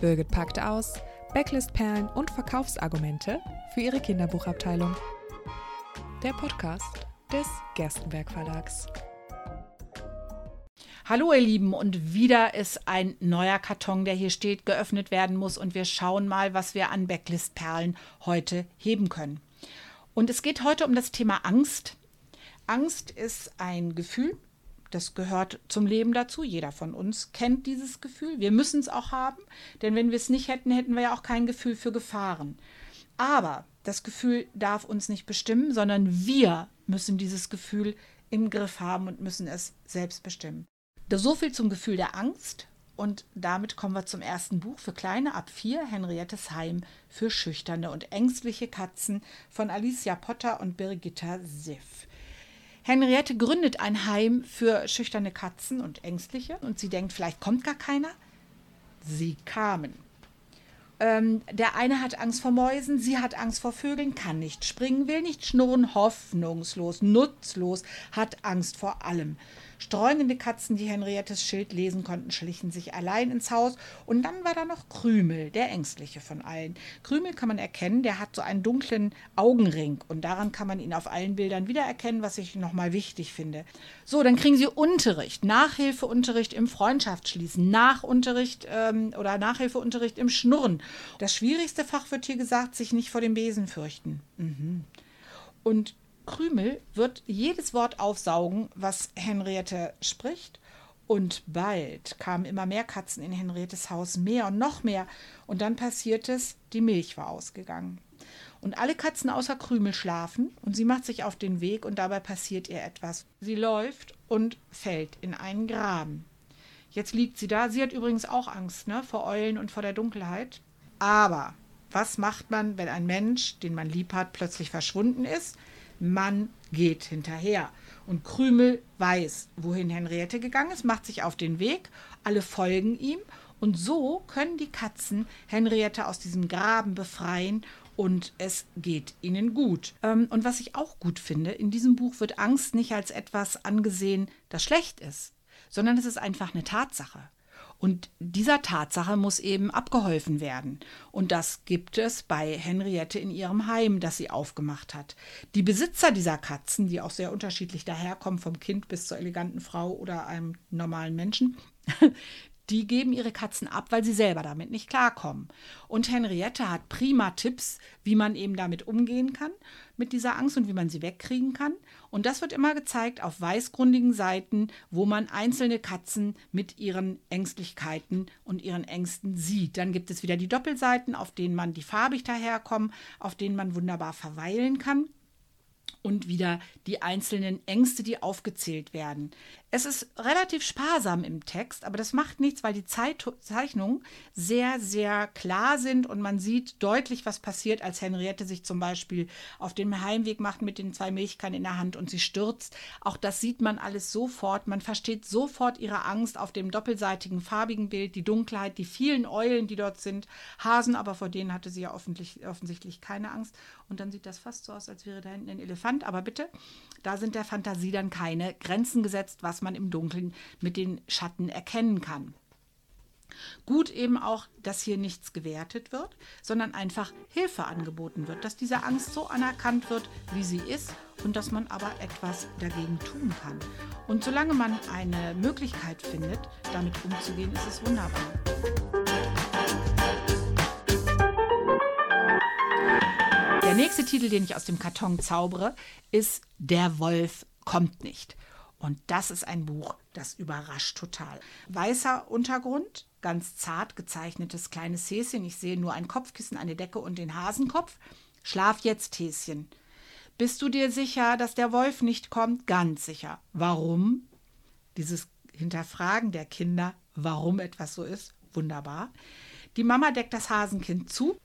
Birgit packte aus Backlist-Perlen und Verkaufsargumente für ihre Kinderbuchabteilung. Der Podcast des Gerstenberg Verlags. Hallo ihr Lieben und wieder ist ein neuer Karton, der hier steht, geöffnet werden muss und wir schauen mal, was wir an Backlist-Perlen heute heben können. Und es geht heute um das Thema Angst. Angst ist ein Gefühl, das gehört zum Leben dazu. Jeder von uns kennt dieses Gefühl. Wir müssen es auch haben, denn wenn wir es nicht hätten, hätten wir ja auch kein Gefühl für Gefahren. Aber das Gefühl darf uns nicht bestimmen, sondern wir müssen dieses Gefühl im Griff haben und müssen es selbst bestimmen. So viel zum Gefühl der Angst. Und damit kommen wir zum ersten Buch für Kleine ab vier, Henriettes Heim für schüchterne und ängstliche Katzen von Alicia Potter und Birgitta Siff. Henriette gründet ein Heim für schüchterne Katzen und Ängstliche und sie denkt, vielleicht kommt gar keiner. Sie kamen. Ähm, der eine hat Angst vor Mäusen, sie hat Angst vor Vögeln, kann nicht springen, will nicht schnurren, hoffnungslos, nutzlos, hat Angst vor allem. Streunende Katzen, die Henriettes Schild lesen konnten, schlichen sich allein ins Haus. Und dann war da noch Krümel, der ängstliche von allen. Krümel kann man erkennen, der hat so einen dunklen Augenring. Und daran kann man ihn auf allen Bildern wiedererkennen, was ich nochmal wichtig finde. So, dann kriegen sie Unterricht, Nachhilfeunterricht im Freundschaftsschließen, Nachunterricht ähm, oder Nachhilfeunterricht im Schnurren. Das schwierigste Fach wird hier gesagt, sich nicht vor dem Besen fürchten. Mhm. Und Krümel wird jedes Wort aufsaugen, was Henriette spricht. Und bald kamen immer mehr Katzen in Henriettes Haus, mehr und noch mehr. Und dann passiert es, die Milch war ausgegangen. Und alle Katzen außer Krümel schlafen und sie macht sich auf den Weg und dabei passiert ihr etwas. Sie läuft und fällt in einen Graben. Jetzt liegt sie da. Sie hat übrigens auch Angst ne, vor Eulen und vor der Dunkelheit. Aber was macht man, wenn ein Mensch, den man lieb hat, plötzlich verschwunden ist? Man geht hinterher. Und Krümel weiß, wohin Henriette gegangen ist, macht sich auf den Weg, alle folgen ihm und so können die Katzen Henriette aus diesem Graben befreien und es geht ihnen gut. Ähm, und was ich auch gut finde, in diesem Buch wird Angst nicht als etwas angesehen, das schlecht ist, sondern es ist einfach eine Tatsache. Und dieser Tatsache muss eben abgeholfen werden. Und das gibt es bei Henriette in ihrem Heim, das sie aufgemacht hat. Die Besitzer dieser Katzen, die auch sehr unterschiedlich daherkommen, vom Kind bis zur eleganten Frau oder einem normalen Menschen, die geben ihre Katzen ab, weil sie selber damit nicht klarkommen. Und Henriette hat prima Tipps, wie man eben damit umgehen kann, mit dieser Angst und wie man sie wegkriegen kann. Und das wird immer gezeigt auf weißgrundigen Seiten, wo man einzelne Katzen mit ihren Ängstlichkeiten und ihren Ängsten sieht. Dann gibt es wieder die Doppelseiten, auf denen man die farbig daherkommen, auf denen man wunderbar verweilen kann und wieder die einzelnen Ängste, die aufgezählt werden. Es ist relativ sparsam im Text, aber das macht nichts, weil die Zeichnungen sehr, sehr klar sind und man sieht deutlich, was passiert, als Henriette sich zum Beispiel auf den Heimweg macht mit den zwei Milchkannen in der Hand und sie stürzt. Auch das sieht man alles sofort. Man versteht sofort ihre Angst auf dem doppelseitigen farbigen Bild, die Dunkelheit, die vielen Eulen, die dort sind. Hasen, aber vor denen hatte sie ja offensichtlich keine Angst. Und dann sieht das fast so aus, als wäre da hinten ein Elefant. Aber bitte, da sind der Fantasie dann keine Grenzen gesetzt, was man im Dunkeln mit den Schatten erkennen kann. Gut eben auch, dass hier nichts gewertet wird, sondern einfach Hilfe angeboten wird, dass diese Angst so anerkannt wird, wie sie ist und dass man aber etwas dagegen tun kann. Und solange man eine Möglichkeit findet, damit umzugehen, ist es wunderbar. Der nächste Titel, den ich aus dem Karton zaubere, ist Der Wolf kommt nicht. Und das ist ein Buch, das überrascht total. Weißer Untergrund, ganz zart gezeichnetes kleines Häschen. Ich sehe nur ein Kopfkissen, eine Decke und den Hasenkopf. Schlaf jetzt, Häschen. Bist du dir sicher, dass der Wolf nicht kommt? Ganz sicher. Warum? Dieses Hinterfragen der Kinder, warum etwas so ist. Wunderbar. Die Mama deckt das Hasenkind zu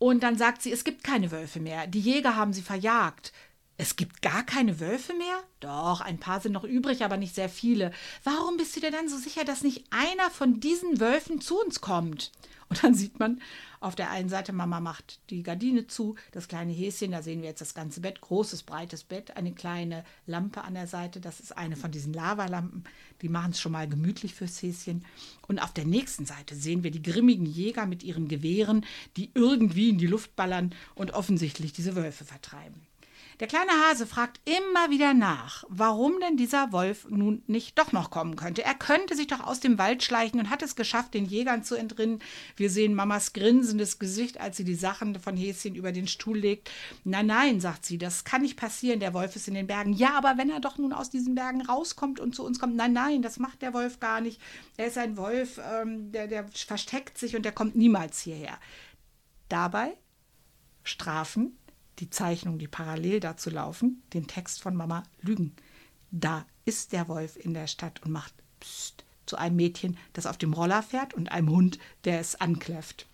und dann sagt sie, es gibt keine Wölfe mehr. Die Jäger haben sie verjagt. Es gibt gar keine Wölfe mehr? Doch, ein paar sind noch übrig, aber nicht sehr viele. Warum bist du dir dann so sicher, dass nicht einer von diesen Wölfen zu uns kommt? Und dann sieht man auf der einen Seite, Mama macht die Gardine zu, das kleine Häschen, da sehen wir jetzt das ganze Bett, großes, breites Bett, eine kleine Lampe an der Seite, das ist eine von diesen Lavalampen, die machen es schon mal gemütlich fürs Häschen. Und auf der nächsten Seite sehen wir die grimmigen Jäger mit ihren Gewehren, die irgendwie in die Luft ballern und offensichtlich diese Wölfe vertreiben. Der kleine Hase fragt immer wieder nach, warum denn dieser Wolf nun nicht doch noch kommen könnte. Er könnte sich doch aus dem Wald schleichen und hat es geschafft, den Jägern zu entrinnen. Wir sehen Mamas grinsendes Gesicht, als sie die Sachen von Häschen über den Stuhl legt. Nein, nein, sagt sie, das kann nicht passieren. Der Wolf ist in den Bergen. Ja, aber wenn er doch nun aus diesen Bergen rauskommt und zu uns kommt. Nein, nein, das macht der Wolf gar nicht. Er ist ein Wolf, ähm, der, der versteckt sich und der kommt niemals hierher. Dabei strafen die Zeichnung, die parallel dazu laufen, den Text von Mama lügen. Da ist der Wolf in der Stadt und macht Psst zu einem Mädchen, das auf dem Roller fährt und einem Hund, der es ankläfft.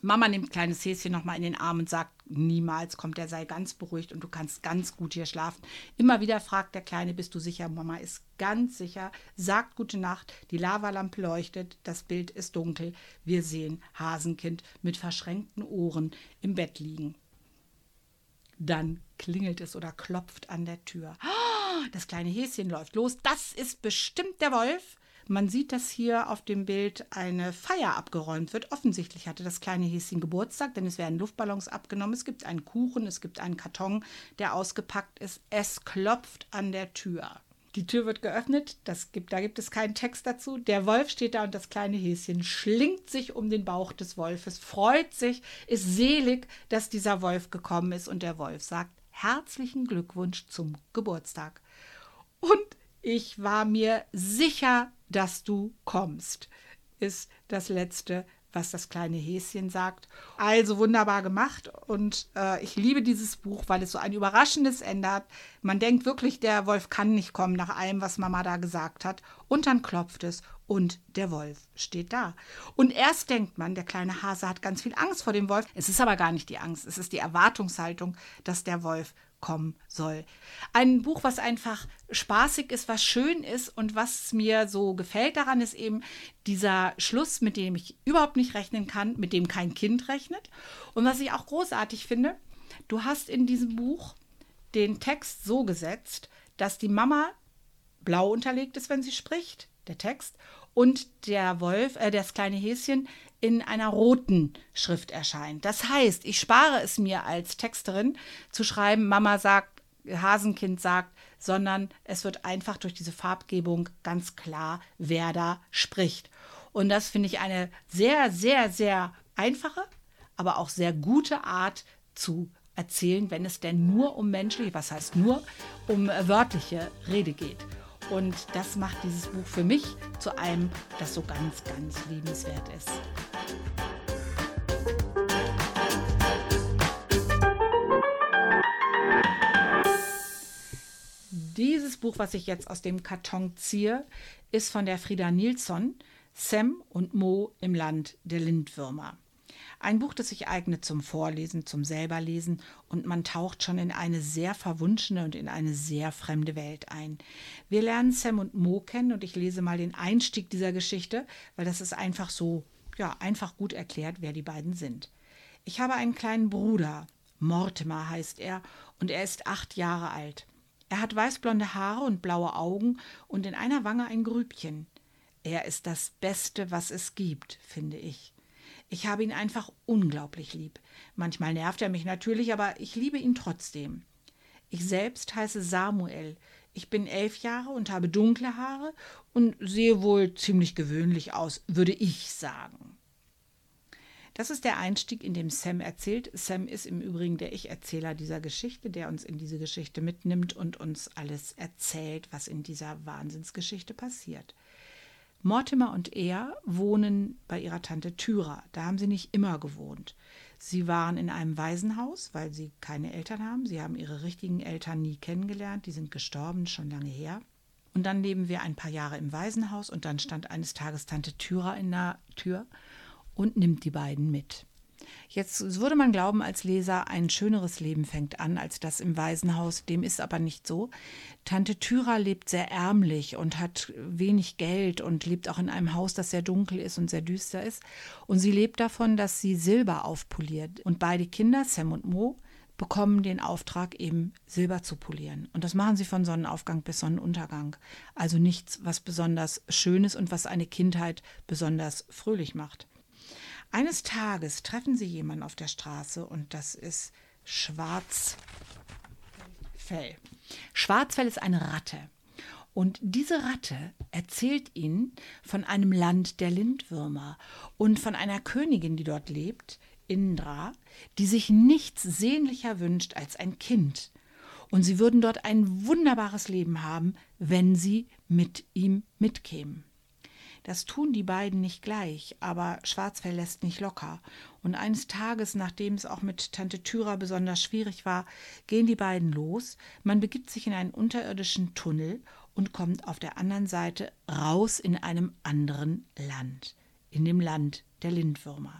Mama nimmt kleines Häschen nochmal in den Arm und sagt, niemals kommt er, sei ganz beruhigt und du kannst ganz gut hier schlafen. Immer wieder fragt der Kleine, bist du sicher? Mama ist ganz sicher, sagt gute Nacht, die Lavalampe leuchtet, das Bild ist dunkel, wir sehen Hasenkind mit verschränkten Ohren im Bett liegen. Dann klingelt es oder klopft an der Tür. Das kleine Häschen läuft los. Das ist bestimmt der Wolf. Man sieht, dass hier auf dem Bild eine Feier abgeräumt wird. Offensichtlich hatte das kleine Häschen Geburtstag, denn es werden Luftballons abgenommen. Es gibt einen Kuchen, es gibt einen Karton, der ausgepackt ist. Es klopft an der Tür. Die Tür wird geöffnet, das gibt, da gibt es keinen Text dazu. Der Wolf steht da und das kleine Häschen schlingt sich um den Bauch des Wolfes, freut sich, ist selig, dass dieser Wolf gekommen ist und der Wolf sagt herzlichen Glückwunsch zum Geburtstag. Und ich war mir sicher, dass du kommst, ist das letzte was das kleine Häschen sagt. Also wunderbar gemacht und äh, ich liebe dieses Buch, weil es so ein überraschendes Ende hat. Man denkt wirklich, der Wolf kann nicht kommen nach allem, was Mama da gesagt hat. Und dann klopft es und der Wolf steht da. Und erst denkt man, der kleine Hase hat ganz viel Angst vor dem Wolf. Es ist aber gar nicht die Angst, es ist die Erwartungshaltung, dass der Wolf kommen soll. Ein Buch, was einfach spaßig ist, was schön ist und was mir so gefällt daran, ist eben dieser Schluss, mit dem ich überhaupt nicht rechnen kann, mit dem kein Kind rechnet. Und was ich auch großartig finde, du hast in diesem Buch den Text so gesetzt, dass die Mama blau unterlegt ist, wenn sie spricht, der Text, und der Wolf, äh, das kleine Häschen in einer roten Schrift erscheint. Das heißt, ich spare es mir als Texterin zu schreiben, Mama sagt, Hasenkind sagt, sondern es wird einfach durch diese Farbgebung ganz klar, wer da spricht. Und das finde ich eine sehr, sehr, sehr einfache, aber auch sehr gute Art zu erzählen, wenn es denn nur um menschliche, was heißt nur, um wörtliche Rede geht. Und das macht dieses Buch für mich zu einem, das so ganz, ganz liebenswert ist. Dieses Buch, was ich jetzt aus dem Karton ziehe, ist von der Frieda Nilsson, Sam und Mo im Land der Lindwürmer. Ein Buch, das sich eignet zum Vorlesen, zum selberlesen und man taucht schon in eine sehr verwunschene und in eine sehr fremde Welt ein. Wir lernen Sam und Mo kennen und ich lese mal den Einstieg dieser Geschichte, weil das ist einfach so, ja, einfach gut erklärt, wer die beiden sind. Ich habe einen kleinen Bruder, Mortimer heißt er, und er ist acht Jahre alt. Er hat weißblonde Haare und blaue Augen und in einer Wange ein Grübchen. Er ist das Beste, was es gibt, finde ich. Ich habe ihn einfach unglaublich lieb. Manchmal nervt er mich natürlich, aber ich liebe ihn trotzdem. Ich selbst heiße Samuel. Ich bin elf Jahre und habe dunkle Haare und sehe wohl ziemlich gewöhnlich aus, würde ich sagen. Das ist der Einstieg, in dem Sam erzählt. Sam ist im Übrigen der Ich-Erzähler dieser Geschichte, der uns in diese Geschichte mitnimmt und uns alles erzählt, was in dieser Wahnsinnsgeschichte passiert. Mortimer und er wohnen bei ihrer Tante Thyra. Da haben sie nicht immer gewohnt. Sie waren in einem Waisenhaus, weil sie keine Eltern haben. Sie haben ihre richtigen Eltern nie kennengelernt. Die sind gestorben, schon lange her. Und dann leben wir ein paar Jahre im Waisenhaus und dann stand eines Tages Tante Thyra in der Tür und nimmt die beiden mit. Jetzt würde man glauben als Leser, ein schöneres Leben fängt an als das im Waisenhaus. Dem ist aber nicht so. Tante Thyra lebt sehr ärmlich und hat wenig Geld und lebt auch in einem Haus, das sehr dunkel ist und sehr düster ist. Und sie lebt davon, dass sie Silber aufpoliert. Und beide Kinder, Sam und Mo, bekommen den Auftrag, eben Silber zu polieren. Und das machen sie von Sonnenaufgang bis Sonnenuntergang. Also nichts, was besonders schön ist und was eine Kindheit besonders fröhlich macht. Eines Tages treffen sie jemanden auf der Straße und das ist Schwarzfell. Schwarzfell ist eine Ratte. Und diese Ratte erzählt ihnen von einem Land der Lindwürmer und von einer Königin, die dort lebt, Indra, die sich nichts sehnlicher wünscht als ein Kind. Und sie würden dort ein wunderbares Leben haben, wenn sie mit ihm mitkämen. Das tun die beiden nicht gleich, aber Schwarzfell lässt nicht locker. Und eines Tages, nachdem es auch mit Tante Thyra besonders schwierig war, gehen die beiden los. Man begibt sich in einen unterirdischen Tunnel und kommt auf der anderen Seite raus in einem anderen Land, in dem Land der Lindwürmer.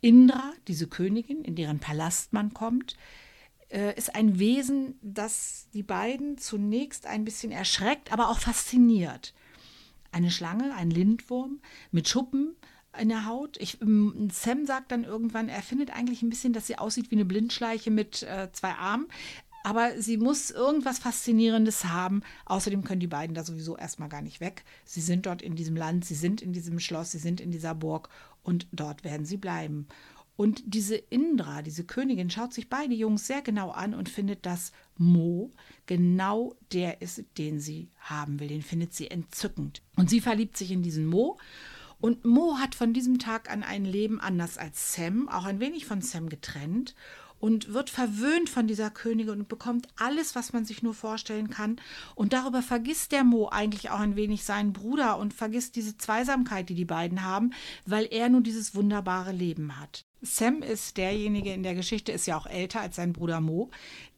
Indra, diese Königin, in deren Palast man kommt, äh, ist ein Wesen, das die beiden zunächst ein bisschen erschreckt, aber auch fasziniert eine Schlange, ein Lindwurm mit Schuppen in der Haut. Ich, ähm, Sam sagt dann irgendwann, er findet eigentlich ein bisschen, dass sie aussieht wie eine Blindschleiche mit äh, zwei Armen. Aber sie muss irgendwas Faszinierendes haben. Außerdem können die beiden da sowieso erstmal gar nicht weg. Sie sind dort in diesem Land, sie sind in diesem Schloss, sie sind in dieser Burg und dort werden sie bleiben. Und diese Indra, diese Königin, schaut sich beide Jungs sehr genau an und findet, dass Mo genau der ist, den sie haben will. Den findet sie entzückend. Und sie verliebt sich in diesen Mo. Und Mo hat von diesem Tag an ein Leben anders als Sam, auch ein wenig von Sam getrennt und wird verwöhnt von dieser Königin und bekommt alles, was man sich nur vorstellen kann. Und darüber vergisst der Mo eigentlich auch ein wenig seinen Bruder und vergisst diese Zweisamkeit, die die beiden haben, weil er nur dieses wunderbare Leben hat. Sam ist derjenige in der Geschichte, ist ja auch älter als sein Bruder Mo,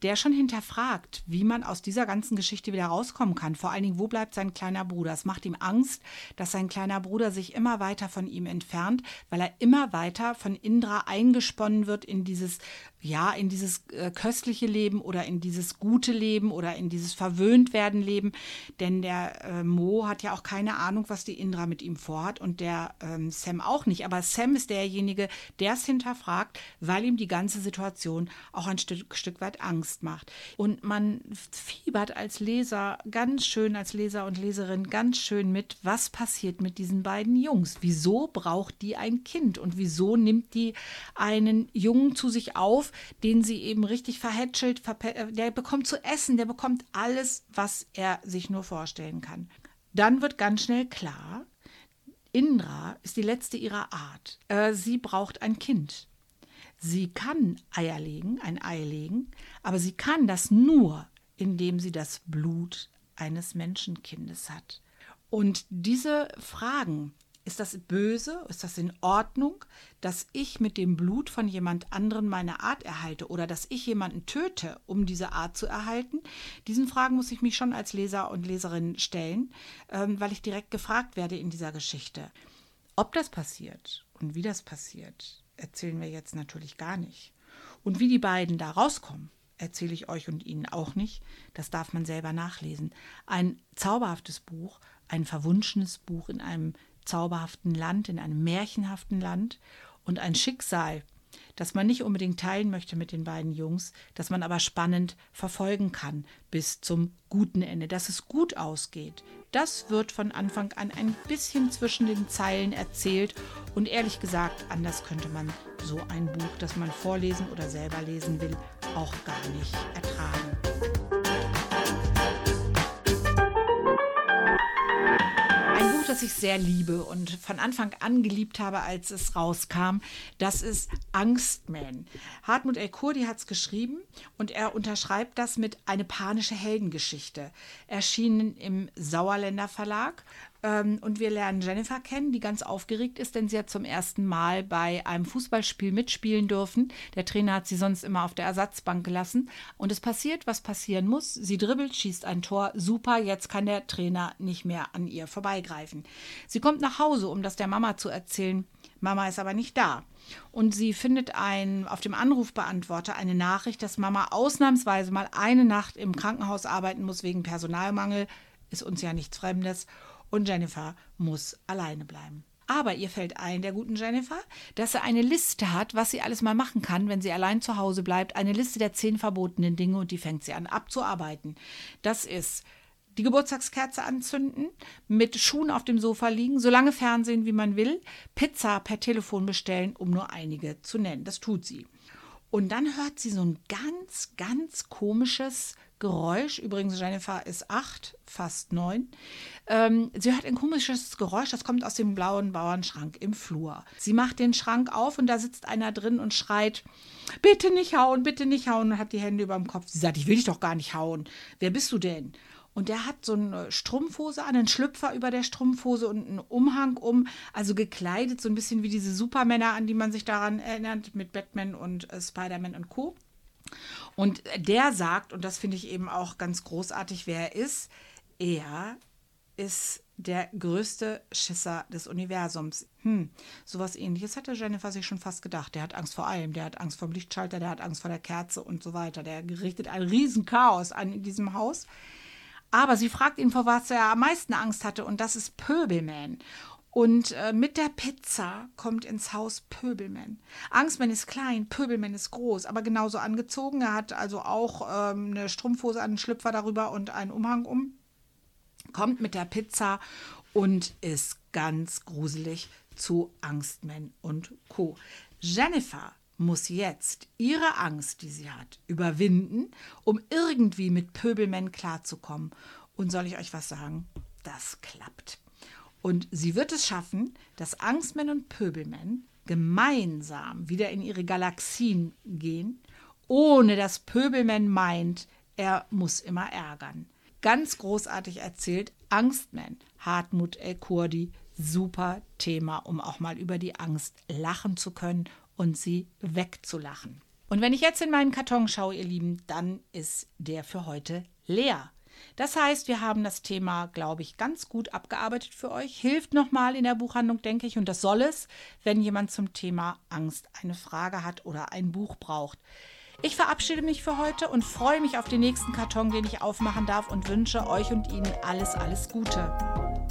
der schon hinterfragt, wie man aus dieser ganzen Geschichte wieder rauskommen kann. Vor allen Dingen, wo bleibt sein kleiner Bruder? Es macht ihm Angst, dass sein kleiner Bruder sich immer weiter von ihm entfernt, weil er immer weiter von Indra eingesponnen wird in dieses, ja, in dieses äh, köstliche Leben oder in dieses gute Leben oder in dieses verwöhnt werden Leben. Denn der äh, Mo hat ja auch keine Ahnung, was die Indra mit ihm vorhat und der ähm, Sam auch nicht. Aber Sam ist derjenige, der es hinterfragt, weil ihm die ganze Situation auch ein Stück, Stück weit Angst macht. Und man fiebert als Leser ganz schön, als Leser und Leserin ganz schön mit, was passiert mit diesen beiden Jungs. Wieso braucht die ein Kind und wieso nimmt die einen Jungen zu sich auf, den sie eben richtig verhätschelt, äh, der bekommt zu essen, der bekommt alles, was er sich nur vorstellen kann. Dann wird ganz schnell klar, Indra ist die letzte ihrer Art. Äh, sie braucht ein Kind. Sie kann Eier legen, ein Ei legen, aber sie kann das nur, indem sie das Blut eines Menschenkindes hat. Und diese Fragen, ist das böse? Ist das in Ordnung, dass ich mit dem Blut von jemand anderen meine Art erhalte oder dass ich jemanden töte, um diese Art zu erhalten? Diesen Fragen muss ich mich schon als Leser und Leserin stellen, ähm, weil ich direkt gefragt werde in dieser Geschichte. Ob das passiert und wie das passiert, erzählen wir jetzt natürlich gar nicht. Und wie die beiden da rauskommen, erzähle ich euch und Ihnen auch nicht. Das darf man selber nachlesen. Ein zauberhaftes Buch, ein verwunschenes Buch in einem zauberhaften Land, in einem märchenhaften Land und ein Schicksal, das man nicht unbedingt teilen möchte mit den beiden Jungs, das man aber spannend verfolgen kann bis zum guten Ende, dass es gut ausgeht. Das wird von Anfang an ein bisschen zwischen den Zeilen erzählt und ehrlich gesagt, anders könnte man so ein Buch, das man vorlesen oder selber lesen will, auch gar nicht ertragen. Das ich sehr liebe und von Anfang an geliebt habe, als es rauskam, das ist Angstman. Hartmut L. Kurdi hat es geschrieben und er unterschreibt das mit eine panische Heldengeschichte. Erschienen im Sauerländer Verlag. Ähm, und wir lernen Jennifer kennen, die ganz aufgeregt ist, denn sie hat zum ersten Mal bei einem Fußballspiel mitspielen dürfen. Der Trainer hat sie sonst immer auf der Ersatzbank gelassen. Und es passiert, was passieren muss. Sie dribbelt, schießt ein Tor. Super, jetzt kann der Trainer nicht mehr an ihr vorbeigreifen. Sie kommt nach Hause, um das der Mama zu erzählen. Mama ist aber nicht da. Und sie findet ein, auf dem Anrufbeantworter eine Nachricht, dass Mama ausnahmsweise mal eine Nacht im Krankenhaus arbeiten muss wegen Personalmangel. Ist uns ja nichts Fremdes und Jennifer muss alleine bleiben. Aber ihr fällt ein, der guten Jennifer, dass sie eine Liste hat, was sie alles mal machen kann, wenn sie allein zu Hause bleibt. Eine Liste der zehn verbotenen Dinge und die fängt sie an abzuarbeiten. Das ist die Geburtstagskerze anzünden, mit Schuhen auf dem Sofa liegen, so lange Fernsehen wie man will, Pizza per Telefon bestellen, um nur einige zu nennen. Das tut sie. Und dann hört sie so ein ganz, ganz komisches Geräusch. Übrigens, Jennifer ist acht, fast neun. Ähm, sie hört ein komisches Geräusch, das kommt aus dem blauen Bauernschrank im Flur. Sie macht den Schrank auf und da sitzt einer drin und schreit: Bitte nicht hauen, bitte nicht hauen und hat die Hände über dem Kopf. Sie sagt: Ich will dich doch gar nicht hauen. Wer bist du denn? Und der hat so eine Strumpfhose an, einen Schlüpfer über der Strumpfhose und einen Umhang um, also gekleidet, so ein bisschen wie diese Supermänner, an die man sich daran erinnert, mit Batman und äh, Spider-Man und Co. Und der sagt, und das finde ich eben auch ganz großartig, wer er ist, er ist der größte Schisser des Universums. Hm, sowas ähnliches hätte Jennifer sich schon fast gedacht. Der hat Angst vor allem. Der hat Angst vor dem Lichtschalter, der hat Angst vor der Kerze und so weiter. Der richtet ein Riesenchaos an in diesem Haus. Aber sie fragt ihn, vor was er am meisten Angst hatte, und das ist Pöbelman. Und äh, mit der Pizza kommt ins Haus Pöbelman. Angstman ist klein, Pöbelman ist groß, aber genauso angezogen. Er hat also auch ähm, eine Strumpfhose, einen Schlüpfer darüber und einen Umhang um. Kommt mit der Pizza und ist ganz gruselig zu Angstman und Co. Jennifer muss jetzt ihre Angst, die sie hat, überwinden, um irgendwie mit Pöbelman klarzukommen. Und soll ich euch was sagen? Das klappt. Und sie wird es schaffen, dass Angstmen und Pöbelmen gemeinsam wieder in ihre Galaxien gehen, ohne dass Pöbelmen meint, er muss immer ärgern. Ganz großartig erzählt, Angstman, Hartmut El Kurdi, super Thema, um auch mal über die Angst lachen zu können und sie wegzulachen. Und wenn ich jetzt in meinen Karton schaue, ihr Lieben, dann ist der für heute leer. Das heißt, wir haben das Thema, glaube ich, ganz gut abgearbeitet für euch. Hilft nochmal in der Buchhandlung, denke ich, und das soll es, wenn jemand zum Thema Angst eine Frage hat oder ein Buch braucht. Ich verabschiede mich für heute und freue mich auf den nächsten Karton, den ich aufmachen darf und wünsche euch und Ihnen alles, alles Gute.